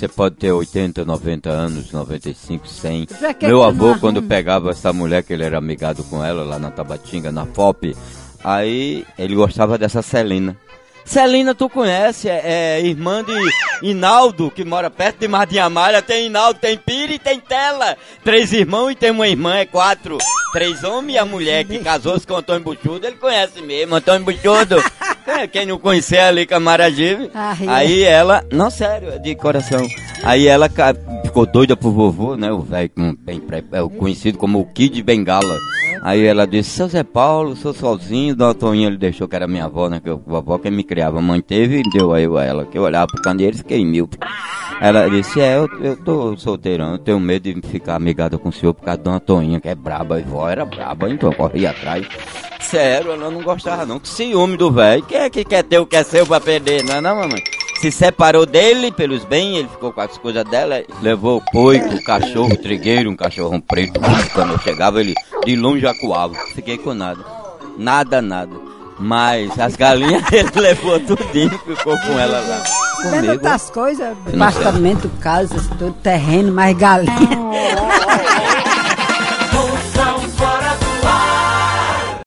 você pode ter 80, 90 anos, 95, 100. Já que Meu avô, quando pegava essa mulher, que ele era amigado com ela lá na Tabatinga, na FOP, aí ele gostava dessa Celina. Celina, tu conhece, é, é irmã de Inaldo, que mora perto de Martim Amália. Tem Inaldo, tem Pira e tem Tela. Três irmãos e tem uma irmã, é quatro. Três homens e a mulher que casou-se com Antônio Buchudo, ele conhece mesmo, Antônio Buchudo. É, Quem não conhecer ali Camaragibe. Ah, é. Aí ela, não sério, é de coração. Aí ela ficou doida pro vovô, né? O velho bem é conhecido como o Kid Bengala. Aí ela disse, seu Zé Paulo, sou sozinho, Dona Toninha ele deixou que era minha avó, né? Que a vovó que me criava, manteve e deu a eu a ela. Que eu olhava pro candeeiro e fiquei mil. Ela disse, é, eu, eu tô solteirão, eu tenho medo de ficar amigada com o senhor por causa da Dona Toninha, que é braba, a vó era braba, então eu corri atrás. Sério, ela não gostava não, que ciúme do velho. Quem é que quer ter o que é seu pra perder, não é não, mamãe? Se separou dele pelos bens, ele ficou com as coisas dela, levou o poico, o cachorro, o trigueiro, um cachorrão preto. Quando eu chegava, ele de longe acuava. Fiquei com nada. Nada, nada. Mas as galinhas ele levou tudinho, ficou com ela lá. Comigo. outras coisas, apartamento, casas, tudo, terreno, mais galinha. Moção